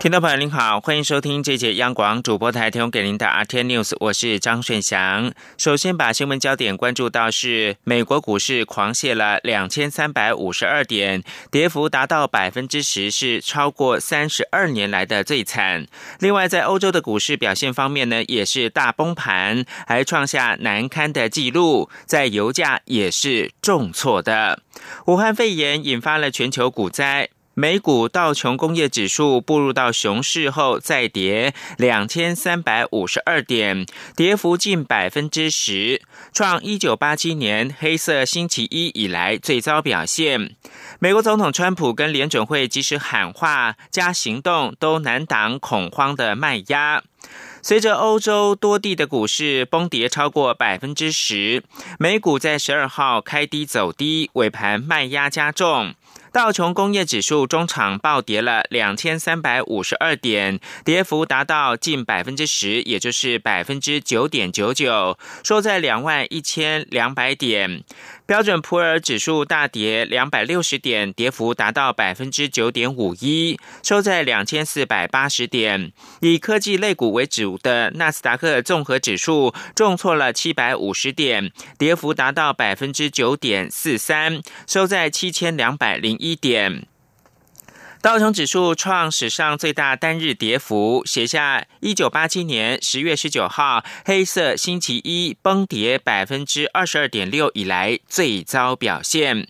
听众朋友您好，欢迎收听这节央广主播台提供给您的 RT News，我是张顺祥。首先把新闻焦点关注到是美国股市狂泻了两千三百五十二点，跌幅达到百分之十，是超过三十二年来的最惨。另外，在欧洲的股市表现方面呢，也是大崩盘，还创下难堪的记录。在油价也是重挫的。武汉肺炎引发了全球股灾。美股道琼工业指数步入到熊市后再跌两千三百五十二点，跌幅近百分之十，创一九八七年黑色星期一以来最糟表现。美国总统川普跟联准会即使喊话加行动，都难挡恐慌的卖压。随着欧洲多地的股市崩跌超过百分之十，美股在十二号开低走低，尾盘卖压加重。道琼工业指数中场暴跌了两千三百五十二点，跌幅达到近百分之十，也就是百分之九点九九，收在两万一千两百点。标准普尔指数大跌两百六十点，跌幅达到百分之九点五一，收在两千四百八十点。以科技类股为主的纳斯达克综合指数重挫了七百五十点，跌幅达到百分之九点四三，收在七千两百零一点。道琼指数创史上最大单日跌幅，写下一九八七年十月十九号黑色星期一崩跌百分之二十二点六以来最糟表现。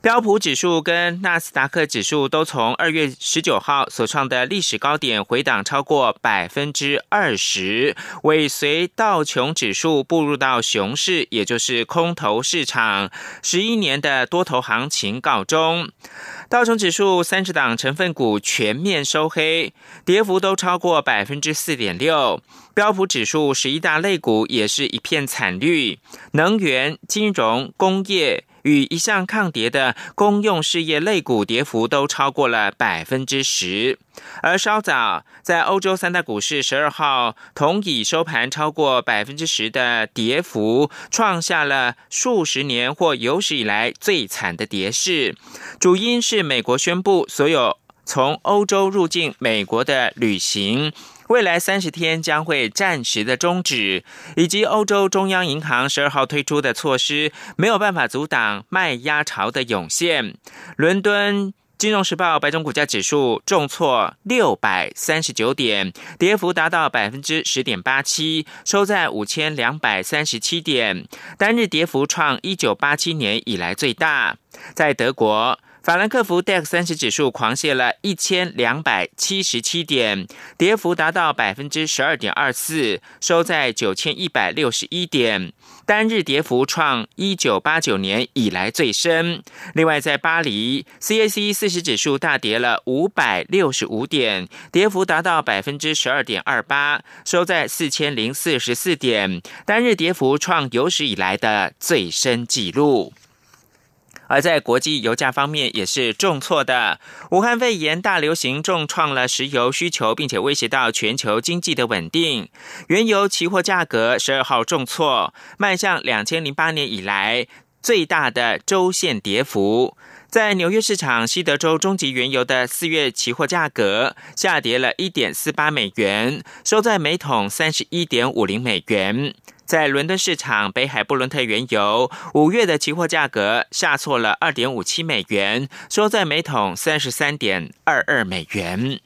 标普指数跟纳斯达克指数都从二月十九号所创的历史高点回档超过百分之二十，尾随道琼指数步入到熊市，也就是空头市场，十一年的多头行情告终。道琼指数三十档成分股全面收黑，跌幅都超过百分之四点六。标普指数十一大类股也是一片惨绿，能源、金融、工业。与一向抗跌的公用事业类股跌幅都超过了百分之十，而稍早在欧洲三大股市十二号同以收盘超过百分之十的跌幅，创下了数十年或有史以来最惨的跌势。主因是美国宣布所有从欧洲入境美国的旅行。未来三十天将会暂时的终止，以及欧洲中央银行十二号推出的措施没有办法阻挡卖压潮的涌现。伦敦金融时报白种股价指数重挫六百三十九点，跌幅达到百分之十点八七，收在五千两百三十七点，单日跌幅创一九八七年以来最大。在德国。法兰克福 DAX 三十指数狂泻了一千两百七十七点，跌幅达到百分之十二点二四，收在九千一百六十一点，单日跌幅创一九八九年以来最深。另外，在巴黎 CAC 四十指数大跌了五百六十五点，跌幅达到百分之十二点二八，收在四千零四十四点，单日跌幅创有史以来的最深纪录。而在国际油价方面也是重挫的。武汉肺炎大流行重创了石油需求，并且威胁到全球经济的稳定。原油期货价格十二号重挫，迈向两千零八年以来最大的周线跌幅。在纽约市场，西德州中级原油的四月期货价格下跌了一点四八美元，收在每桶三十一点五零美元。在伦敦市场，北海布伦特原油五月的期货价格下挫了二点五七美元，收在每桶三十三点二二美元。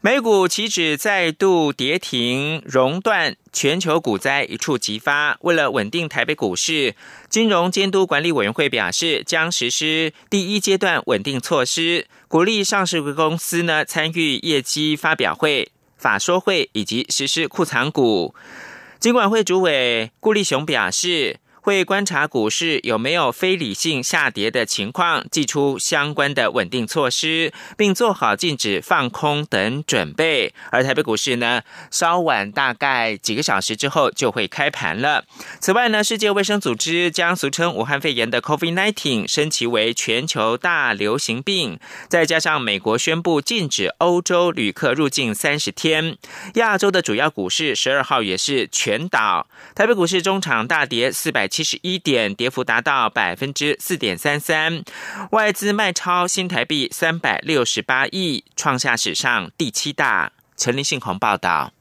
美股期指再度跌停熔断，全球股灾一触即发。为了稳定台北股市，金融监督管理委员会表示，将实施第一阶段稳定措施，鼓励上市公司呢参与业绩发表会。法说会以及实施库藏股，金管会主委顾立雄表示，会观察股市有没有非理性下跌的情况，寄出相关的稳定措施，并做好禁止放空等准备。而台北股市呢，稍晚大概几个小时之后就会开盘了。此外呢，世界卫生组织将俗称武汉肺炎的 COVID-19 升级为全球大流行病，再加上美国宣布禁止欧洲旅客入境三十天，亚洲的主要股市十二号也是全倒。台北股市中场大跌四百七十一点，跌幅达到百分之四点三三，外资卖超新台币三百六十八亿，创下史上第七大。陈林信宏报道。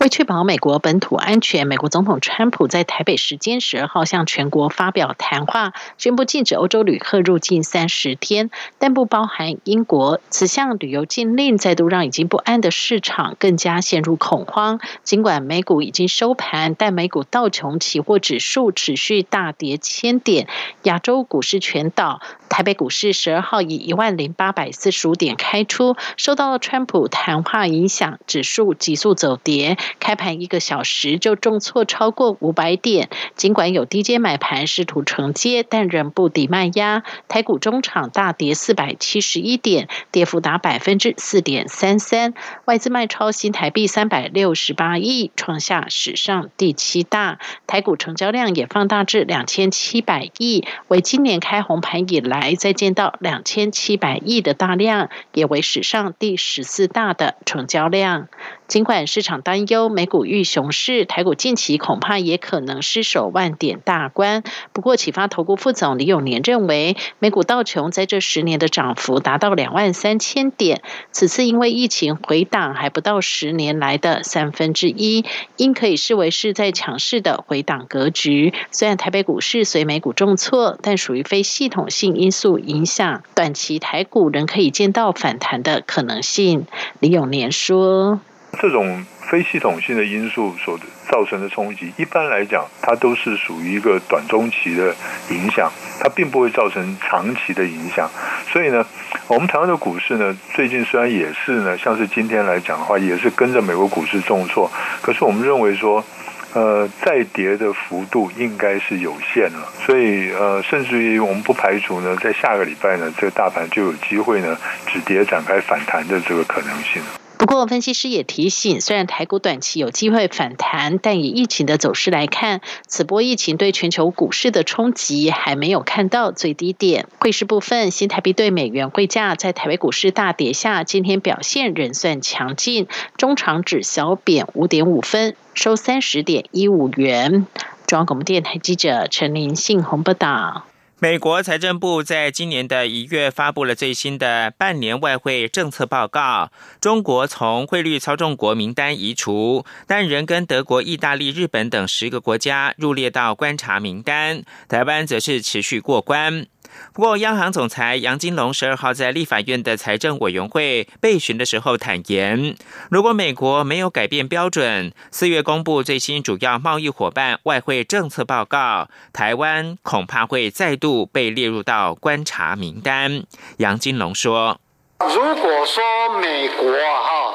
为确保美国本土安全，美国总统川普在台北时间十二号向全国发表谈话，宣布禁止欧洲旅客入境三十天，但不包含英国。此项旅游禁令再度让已经不安的市场更加陷入恐慌。尽管美股已经收盘，但美股道琼期货指数持续大跌千点，亚洲股市全倒。台北股市十二号以一万零八百四十五点开出，受到了川普谈话影响，指数急速走跌。开盘一个小时就重挫超过五百点，尽管有低阶买盘试图承接，但仍不敌卖压。台股中场大跌四百七十一点，跌幅达百分之四点三三。外资卖超新台币三百六十八亿，创下史上第七大。台股成交量也放大至两千七百亿，为今年开红盘以来再见到两千七百亿的大量，也为史上第十四大的成交量。尽管市场担忧美股遇熊市，台股近期恐怕也可能失守万点大关。不过，启发投顾副总李永年认为，美股道琼在这十年的涨幅达到两万三千点，此次因为疫情回档还不到十年来的三分之一，应可以视为是在强势的回档格局。虽然台北股市随美股重挫，但属于非系统性因素影响，短期台股仍可以见到反弹的可能性。李永年说。这种非系统性的因素所造成的冲击，一般来讲，它都是属于一个短中期的影响，它并不会造成长期的影响。所以呢，我们台湾的股市呢，最近虽然也是呢，像是今天来讲的话，也是跟着美国股市重挫，可是我们认为说，呃，再跌的幅度应该是有限了。所以呃，甚至于我们不排除呢，在下个礼拜呢，这个大盘就有机会呢止跌展开反弹的这个可能性。不过，分析师也提醒，虽然台股短期有机会反弹，但以疫情的走势来看，此波疫情对全球股市的冲击还没有看到最低点。汇市部分，新台币对美元汇价在台北股市大跌下，今天表现仍算强劲，中长指小贬五点五分，收三十点一五元。中央广播电台记者陈林信鸿报道。美国财政部在今年的一月发布了最新的半年外汇政策报告，中国从汇率操纵国名单移除，但仍跟德国、意大利、日本等十个国家入列到观察名单，台湾则是持续过关。不过，央行总裁杨金龙十二号在立法院的财政委员会备询的时候坦言，如果美国没有改变标准，四月公布最新主要贸易伙伴外汇政策报告，台湾恐怕会再度被列入到观察名单。杨金龙说：“如果说美国哈，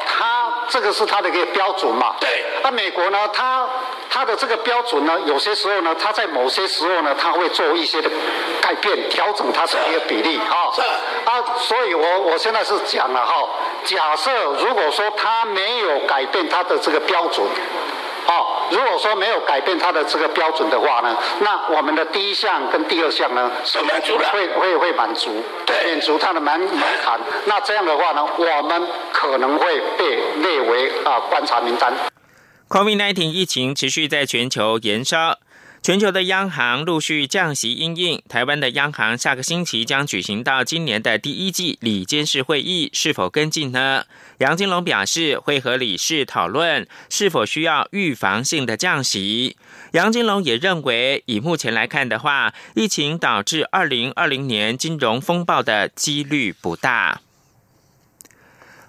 这个是它的一个标准嘛？对，那美国呢，它。”它的这个标准呢，有些时候呢，它在某些时候呢，它会做一些的改变、调整它的一个比例哈。是啊，所以我我现在是讲了哈，假设如果说它没有改变它的这个标准，哦，如果说没有改变它的这个标准的话呢，那我们的第一项跟第二项呢，是满足了，会会会满足，对，满足它的门门槛。那这样的话呢，我们可能会被列为啊观察名单。COVID-19 疫情持续在全球延烧，全球的央行陆续降息应应。台湾的央行下个星期将举行到今年的第一季理监事会议，是否跟进呢？杨金龙表示会和理事讨论是否需要预防性的降息。杨金龙也认为，以目前来看的话，疫情导致二零二零年金融风暴的几率不大。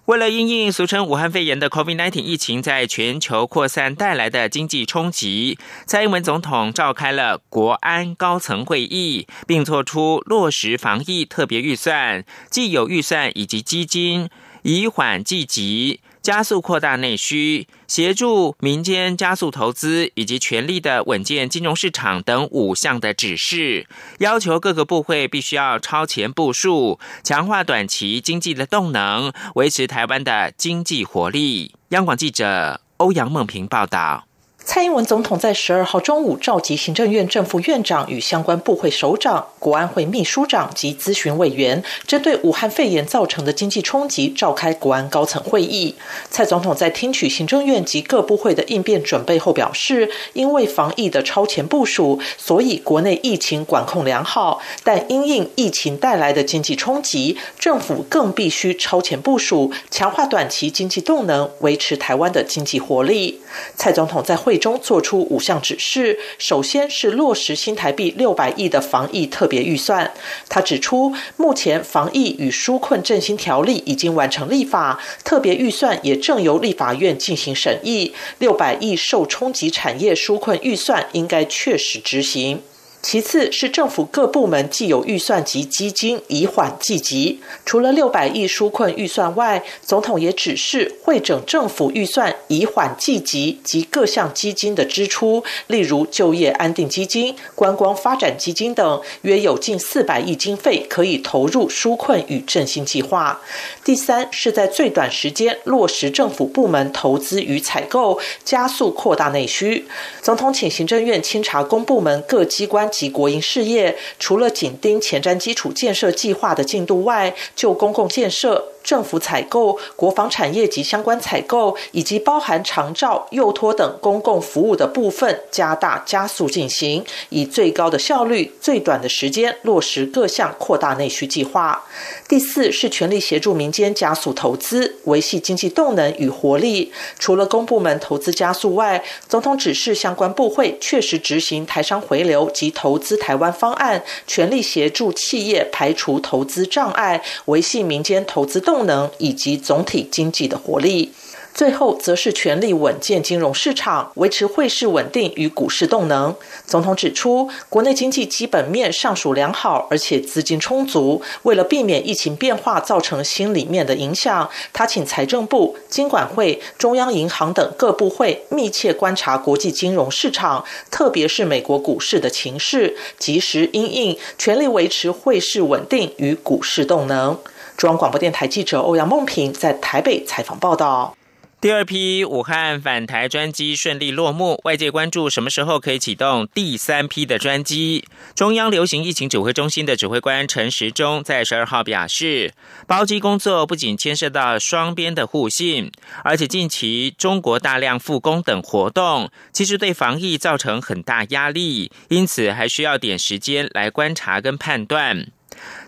为了因应俗称武汉肺炎的 COVID-19 疫情在全球扩散带来的经济冲击，蔡英文总统召开了国安高层会议，并做出落实防疫特别预算、既有预算以及基金，以缓济急。加速扩大内需，协助民间加速投资，以及全力的稳健金融市场等五项的指示，要求各个部会必须要超前部署，强化短期经济的动能，维持台湾的经济活力。央广记者欧阳梦平报道。蔡英文总统在十二号中午召集行政院正副院长与相关部会首长、国安会秘书长及咨询委员，针对武汉肺炎造成的经济冲击，召开国安高层会议。蔡总统在听取行政院及各部会的应变准备后表示，因为防疫的超前部署，所以国内疫情管控良好，但因应疫情带来的经济冲击，政府更必须超前部署，强化短期经济动能，维持台湾的经济活力。蔡总统在会。中做出五项指示，首先是落实新台币六百亿的防疫特别预算。他指出，目前防疫与纾困振兴条例已经完成立法，特别预算也正由立法院进行审议。六百亿受冲击产业纾困预算应该确实执行。其次是政府各部门既有预算及基金以缓济急。除了六百亿纾困预算外，总统也指示会整政府预算以缓济急及各项基金的支出，例如就业安定基金、观光发展基金等，约有近四百亿经费可以投入纾困与振兴计划。第三是在最短时间落实政府部门投资与采购，加速扩大内需。总统请行政院清查公部门各机关。及国营事业，除了紧盯前瞻基础建设计划的进度外，就公共建设。政府采购、国防产业及相关采购，以及包含长照、幼托等公共服务的部分，加大加速进行，以最高的效率、最短的时间落实各项扩大内需计划。第四是全力协助民间加速投资，维系经济动能与活力。除了公部门投资加速外，总统指示相关部会确实执行台商回流及投资台湾方案，全力协助企业排除投资障碍，维系民间投资动。能以及总体经济的活力。最后，则是全力稳健金融市场，维持汇市稳定与股市动能。总统指出，国内经济基本面尚属良好，而且资金充足。为了避免疫情变化造成心里面的影响，他请财政部、金管会、中央银行等各部会密切观察国际金融市场，特别是美国股市的情势，及时因应，全力维持汇市稳定与股市动能。中央广播电台记者欧阳梦平在台北采访报道。第二批武汉返台专机顺利落幕，外界关注什么时候可以启动第三批的专机。中央流行疫情指挥中心的指挥官陈时中在十二号表示，包机工作不仅牵涉到双边的互信，而且近期中国大量复工等活动，其实对防疫造成很大压力，因此还需要点时间来观察跟判断。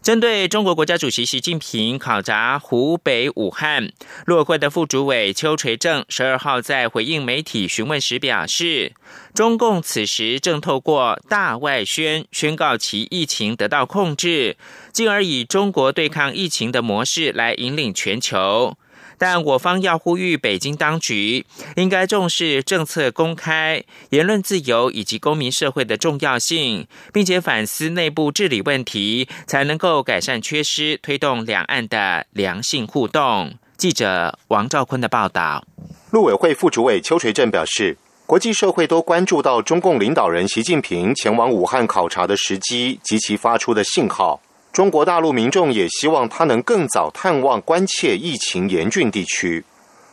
针对中国国家主席习近平考察湖北武汉，陆委会的副主委邱垂正十二号在回应媒体询问时表示，中共此时正透过大外宣宣告其疫情得到控制，进而以中国对抗疫情的模式来引领全球。但我方要呼吁北京当局应该重视政策公开、言论自由以及公民社会的重要性，并且反思内部治理问题，才能够改善缺失，推动两岸的良性互动。记者王兆坤的报道。陆委会副主委邱垂正表示，国际社会都关注到中共领导人习近平前往武汉考察的时机及其发出的信号。中国大陆民众也希望他能更早探望关切疫情严峻地区。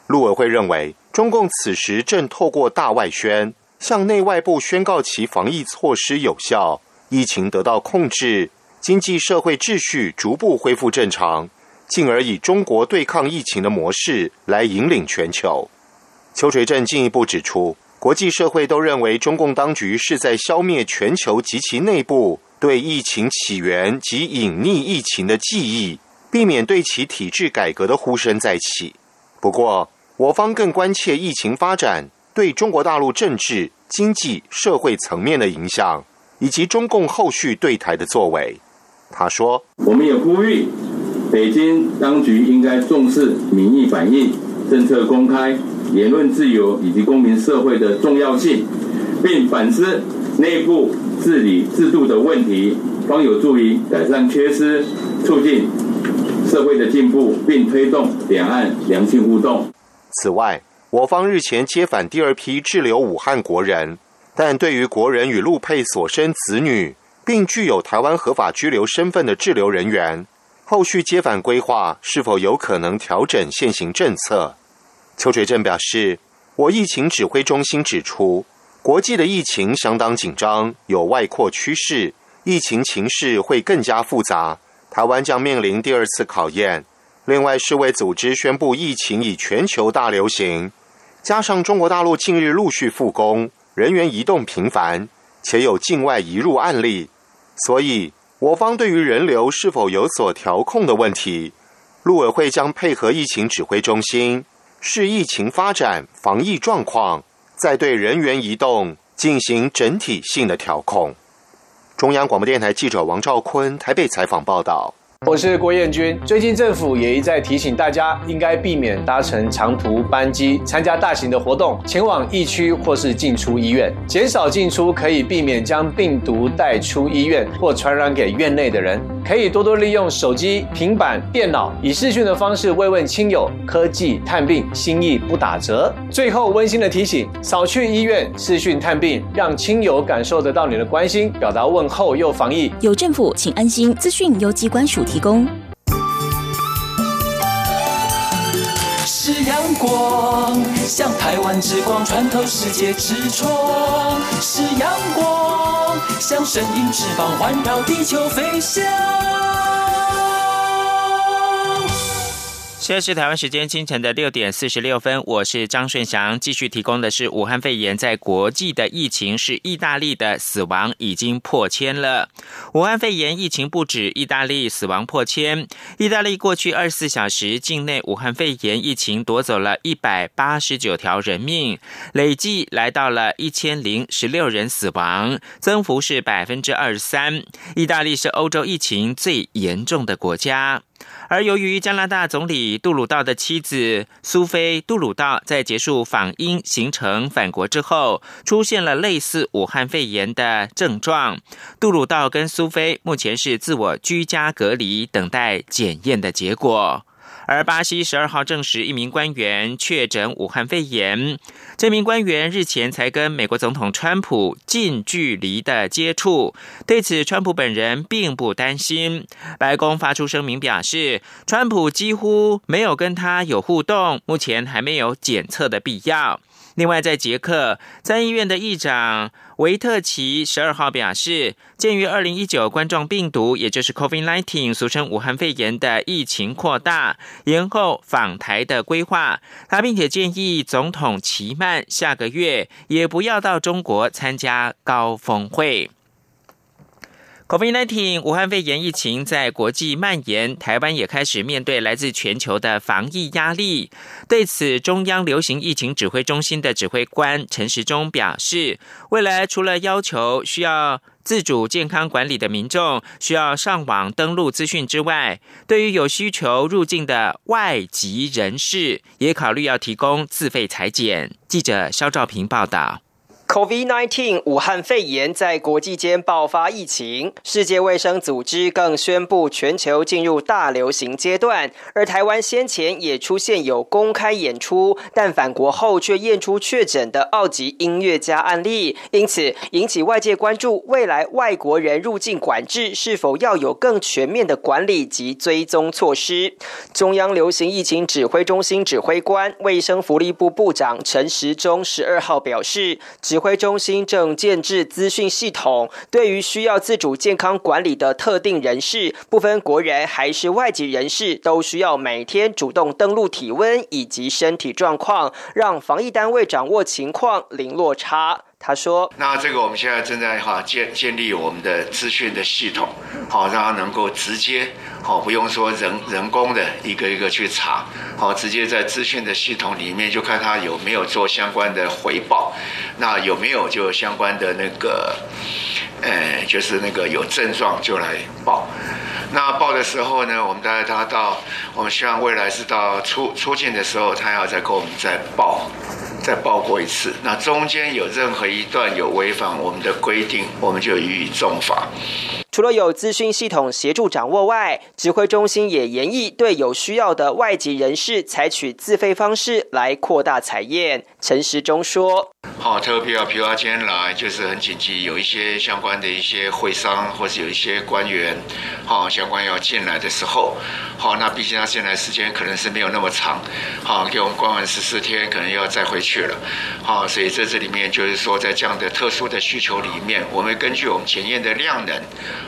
陆委会认为，中共此时正透过大外宣，向内外部宣告其防疫措施有效，疫情得到控制，经济社会秩序逐步恢复正常，进而以中国对抗疫情的模式来引领全球。邱垂正进一步指出，国际社会都认为中共当局是在消灭全球及其内部。对疫情起源及隐匿疫情的记忆，避免对其体制改革的呼声再起。不过，我方更关切疫情发展对中国大陆政治、经济、社会层面的影响，以及中共后续对台的作为。他说：“我们也呼吁北京当局应该重视民意反应、政策公开、言论自由以及公民社会的重要性，并反思内部。”治理制度的问题，方有助于改善缺失，促进社会的进步，并推动两岸良性互动。此外，我方日前接返第二批滞留武汉国人，但对于国人与陆配所生子女，并具有台湾合法居留身份的滞留人员，后续接返规划是否有可能调整现行政策？邱垂正表示，我疫情指挥中心指出，国际的疫情相当紧张，有外扩趋势，疫情情势会更加复杂，台湾将面临第二次考验。另外，世卫组织宣布疫情已全球大流行。加上中国大陆近日陆续复工，人员移动频繁，且有境外移入案例，所以我方对于人流是否有所调控的问题，陆委会将配合疫情指挥中心，视疫情发展、防疫状况，在对人员移动进行整体性的调控。中央广播电台记者王兆坤台北采访报道。我是郭彦军。最近政府也一再提醒大家，应该避免搭乘长途班机、参加大型的活动、前往疫区或是进出医院，减少进出可以避免将病毒带出医院或传染给院内的人。可以多多利用手机、平板、电脑，以视讯的方式慰问亲友。科技探病，心意不打折。最后温馨的提醒：少去医院视讯探病，让亲友感受得到你的关心，表达问候又防疫。有政府，请安心。资讯由机关署提供。是阳光，像台湾之光穿透世界之窗；是阳光，像神鹰翅膀环绕地球飞翔。现在是台湾时间清晨的六点四十六分，我是张顺祥，继续提供的是武汉肺炎在国际的疫情，是意大利的死亡已经破千了。武汉肺炎疫情不止，意大利死亡破千。意大利过去二十四小时境内武汉肺炎疫情夺走了一百八十九条人命，累计来到了一千零十六人死亡，增幅是百分之二十三。意大利是欧洲疫情最严重的国家。而由于加拿大总理杜鲁道的妻子苏菲·杜鲁道在结束访英行程返国之后，出现了类似武汉肺炎的症状，杜鲁道跟苏菲目前是自我居家隔离，等待检验的结果。而巴西十二号证实一名官员确诊武汉肺炎，这名官员日前才跟美国总统川普近距离的接触，对此川普本人并不担心。白宫发出声明表示，川普几乎没有跟他有互动，目前还没有检测的必要。另外，在捷克参议院的议长维特奇十二号表示，鉴于二零一九冠状病毒，也就是 COVID-19，俗称武汉肺炎的疫情扩大，延后访台的规划。他并且建议总统齐曼下个月也不要到中国参加高峰会。COVID-19 武汉肺炎疫情在国际蔓延，台湾也开始面对来自全球的防疫压力。对此，中央流行疫情指挥中心的指挥官陈时中表示，未来除了要求需要自主健康管理的民众需要上网登录资讯之外，对于有需求入境的外籍人士，也考虑要提供自费裁剪。记者肖兆平报道。COVID-19 武汉肺炎在国际间爆发疫情，世界卫生组织更宣布全球进入大流行阶段。而台湾先前也出现有公开演出，但返国后却验出确诊的澳籍音乐家案例，因此引起外界关注，未来外国人入境管制是否要有更全面的管理及追踪措施。中央流行疫情指挥中心指挥官、卫生福利部部长陈时中十二号表示。指挥中心正建制资讯系统，对于需要自主健康管理的特定人士，不分国人还是外籍人士，都需要每天主动登录体温以及身体状况，让防疫单位掌握情况零落差。他说：“那这个我们现在正在哈建建立我们的资讯的系统，好让他能够直接好不用说人人工的一个一个去查，好直接在资讯的系统里面就看他有没有做相关的回报，那有没有就相关的那个，呃，就是那个有症状就来报。那报的时候呢，我们大概他到，我们希望未来是到出出境的时候，他要再给我们再报。”再报过一次，那中间有任何一段有违反我们的规定，我们就予以重罚。除了有资讯系统协助掌握外，指挥中心也研议对有需要的外籍人士采取自费方式来扩大采验。陈时中说。好，特别啊，比如他今天来就是很紧急，有一些相关的一些会商，或是有一些官员，好，相关要进来的时候，好，那毕竟他进来时间可能是没有那么长，好，给我们关完十四天，可能要再回去了，好，所以在这里面就是说，在这样的特殊的需求里面，我们根据我们检验的量能，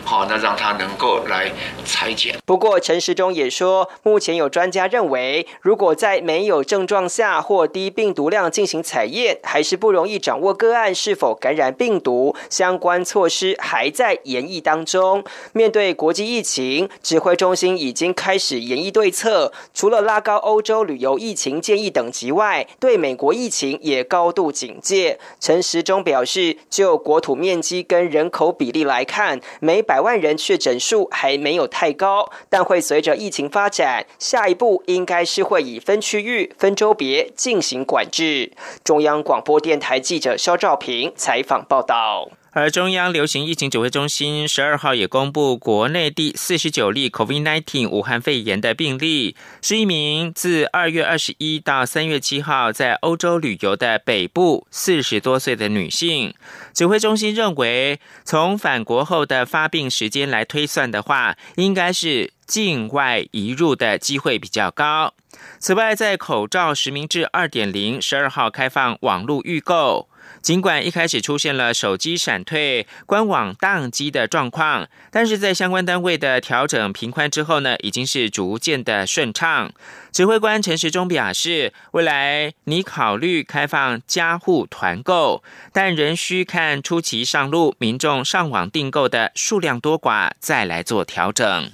好，那让他能够来裁剪。不过陈时中也说，目前有专家认为，如果在没有症状下或低病毒量进行采验，还是不容。容易掌握个案是否感染病毒，相关措施还在研议当中。面对国际疫情，指挥中心已经开始研议对策，除了拉高欧洲旅游疫情建议等级外，对美国疫情也高度警戒。陈时中表示，就国土面积跟人口比例来看，每百百万人确诊数还没有太高，但会随着疫情发展，下一步应该是会以分区域、分州别进行管制。中央广播电。台记者肖兆平采访报道。而中央流行疫情指挥中心十二号也公布国内第四十九例 COVID-19 武汉肺炎的病例，是一名自二月二十一到三月七号在欧洲旅游的北部四十多岁的女性。指挥中心认为，从返国后的发病时间来推算的话，应该是境外移入的机会比较高。此外，在口罩实名制二点零十二号开放网络预购，尽管一开始出现了手机闪退、官网宕机的状况，但是在相关单位的调整频宽之后呢，已经是逐渐的顺畅。指挥官陈时中表示，未来拟考虑开放家户团购，但仍需看初期上路民众上网订购的数量多寡，再来做调整。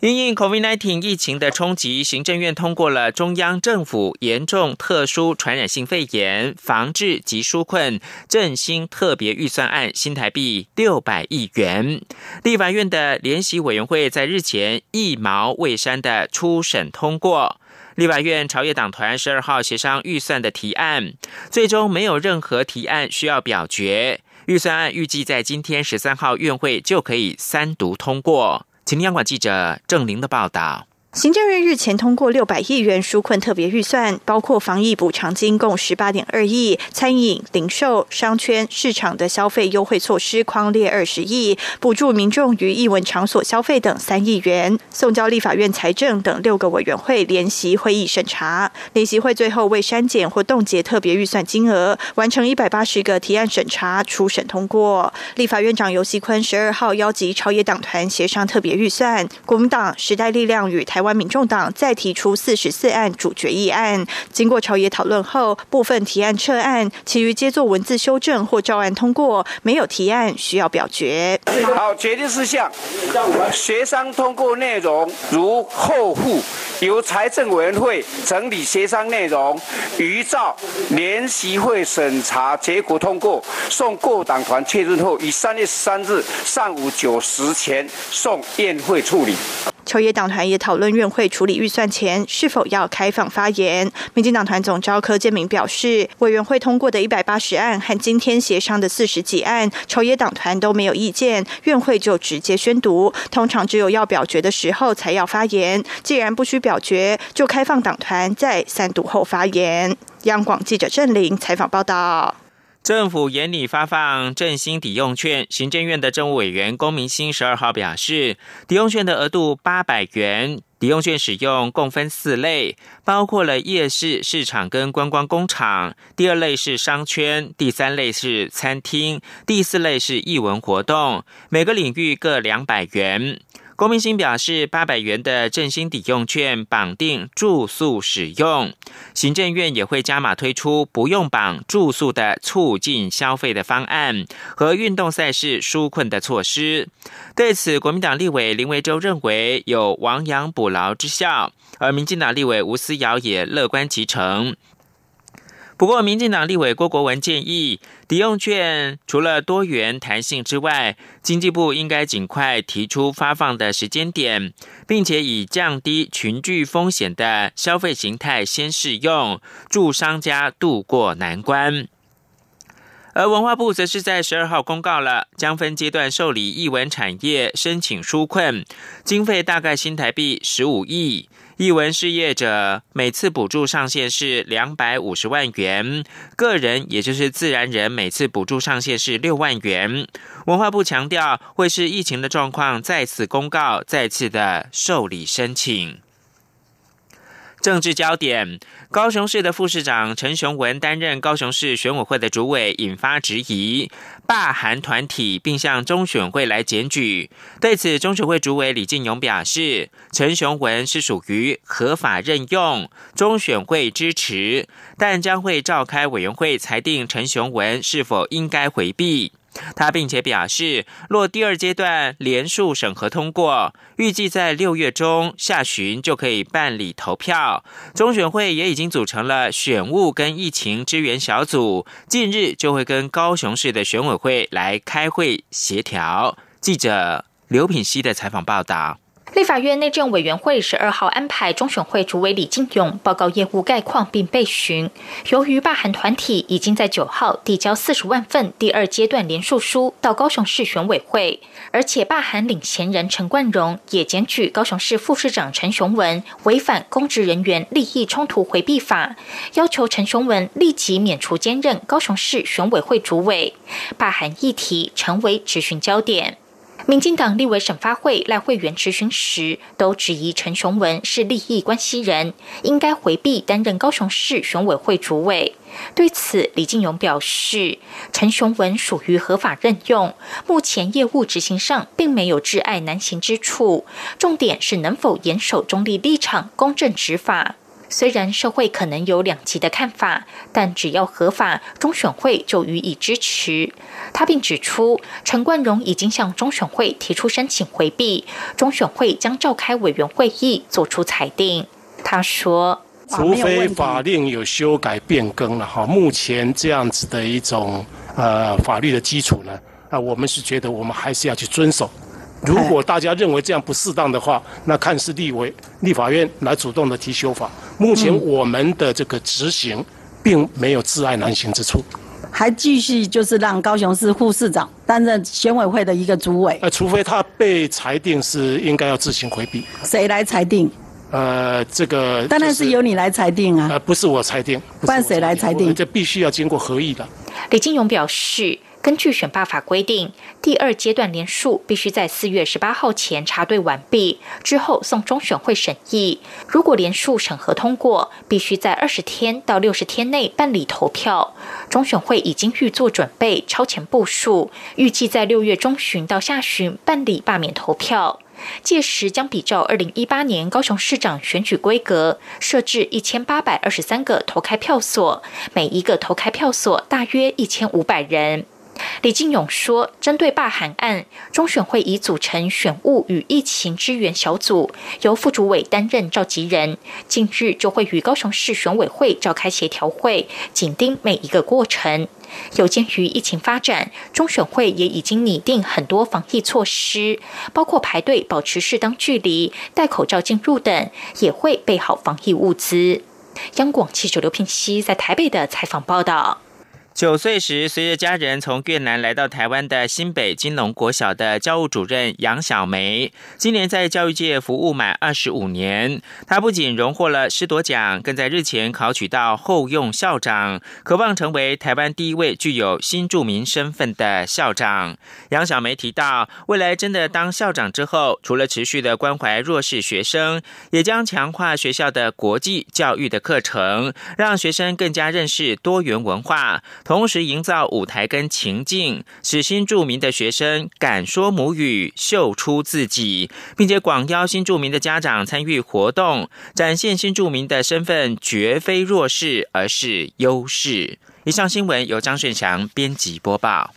因应 COVID-19 疫情的冲击，行政院通过了中央政府严重特殊传染性肺炎防治及纾困振兴特别预算案，新台币六百亿元。立法院的联席委员会在日前一毛未删的初审通过。立法院朝野党团十二号协商预算的提案，最终没有任何提案需要表决。预算案预计在今天十三号院会就可以三读通过。请央广记者郑玲的报道。行政院日前通过六百亿元纾困特别预算，包括防疫补偿金共十八点二亿，餐饮、零售、商圈、市场的消费优惠措施框列二十亿，补助民众于艺文场所消费等三亿元，送交立法院财政等六个委员会联席会议审查。联席会最后未删减或冻结特别预算金额，完成一百八十个提案审查，初审通过。立法院长游锡坤十二号邀集朝野党团协商特别预算，国民党、时代力量与台。台湾民众党再提出四十四案主决议案，经过朝野讨论后，部分提案撤案，其余皆做文字修正或照案通过，没有提案需要表决。好，决定事项，协商通过内容如后附，由财政委员会整理协商内容，余照联席会审查结果通过，送各党团确认后，于三月十三日上午九时前送院会处理。秋野党团也讨论院会处理预算前是否要开放发言。民进党团总召柯建明表示，委员会通过的一百八十案和今天协商的四十几案，朝野党团都没有意见，院会就直接宣读。通常只有要表决的时候才要发言，既然不需表决，就开放党团在三读后发言。央广记者郑玲采访报道。政府严拟发放振兴抵用券，行政院的政务委员龚明鑫十二号表示，抵用券的额度八百元，抵用券使用共分四类，包括了夜市、市场跟观光工厂；第二类是商圈，第三类是餐厅，第四类是艺文活动，每个领域各两百元。郭明星表示，八百元的振兴抵用券绑定住宿使用，行政院也会加码推出不用绑住宿的促进消费的方案和运动赛事纾困的措施。对此，国民党立委林维洲认为有亡羊补牢之效，而民进党立委吴思瑶也乐观其成。不过，民进党立委郭国文建议，抵用券除了多元弹性之外，经济部应该尽快提出发放的时间点，并且以降低群聚风险的消费形态先试用，助商家渡过难关。而文化部则是在十二号公告了，将分阶段受理译文产业申请纾困，经费大概新台币十五亿。译文事业者每次补助上限是两百五十万元，个人也就是自然人每次补助上限是六万元。文化部强调，会是疫情的状况再次公告，再次的受理申请。政治焦点：高雄市的副市长陈雄文担任高雄市选委会的主委，引发质疑，罢韩团体，并向中选会来检举。对此，中选会主委李进勇表示，陈雄文是属于合法任用，中选会支持，但将会召开委员会裁定陈雄文是否应该回避。他并且表示，若第二阶段连数审核通过，预计在六月中下旬就可以办理投票。中选会也已经组成了选务跟疫情支援小组，近日就会跟高雄市的选委会来开会协调。记者刘品熙的采访报道。立法院内政委员会十二号安排中选会主委李进勇报告业务概况并备询。由于罢韩团体已经在九号递交四十万份第二阶段联署书到高雄市选委会，而且罢韩领衔人陈冠荣也检举高雄市副市长陈雄文违反公职人员利益冲突回避法，要求陈雄文立即免除兼任高雄市选委会主委，罢韩议题成为质询焦点。民进党立委审发会赖会员质询时，都质疑陈雄文是利益关系人，应该回避担任高雄市选委会主委。对此，李进勇表示，陈雄文属于合法任用，目前业务执行上并没有挚爱难行之处，重点是能否严守中立立场，公正执法。虽然社会可能有两极的看法，但只要合法，中选会就予以支持。他并指出，陈冠荣已经向中选会提出申请回避，中选会将召开委员会议做出裁定。他说：“除非法令有修改变更了哈，目前这样子的一种呃法律的基础呢，啊，我们是觉得我们还是要去遵守。”如果大家认为这样不适当的话，那看是立委、立法院来主动的提修法。目前我们的这个执行，并没有自爱难行之处。还继续就是让高雄市副市长担任选委会的一个主委。呃，除非他被裁定是应该要自行回避。谁来裁定？呃，这个当然是由你来裁定啊。呃，不是我裁定，不然谁来裁定？这必须要经过合议的。李金勇表示。根据选罢法规定，第二阶段联署必须在四月十八号前查对完毕，之后送中选会审议。如果联署审核通过，必须在二十天到六十天内办理投票。中选会已经预做准备，超前部署，预计在六月中旬到下旬办理罢免投票。届时将比照二零一八年高雄市长选举规格，设置一千八百二十三个投开票所，每一个投开票所大约一千五百人。李进勇说：“针对罢韩案，中选会已组成选务与疫情支援小组，由副主委担任召集人。近日就会与高雄市选委会召开协调会，紧盯每一个过程。有鉴于疫情发展，中选会也已经拟定很多防疫措施，包括排队、保持适当距离、戴口罩进入等，也会备好防疫物资。”央广记者刘聘熙在台北的采访报道。九岁时，随着家人从越南来到台湾的新北金龙国小的教务主任杨小梅，今年在教育界服务满二十五年。她不仅荣获了师铎奖，更在日前考取到后用校长，渴望成为台湾第一位具有新住民身份的校长。杨小梅提到，未来真的当校长之后，除了持续的关怀弱势学生，也将强化学校的国际教育的课程，让学生更加认识多元文化。同时营造舞台跟情境，使新著名的学生敢说母语，秀出自己，并且广邀新著名的家长参与活动，展现新著名的身份绝非弱势，而是优势。以上新闻由张顺祥编辑播报。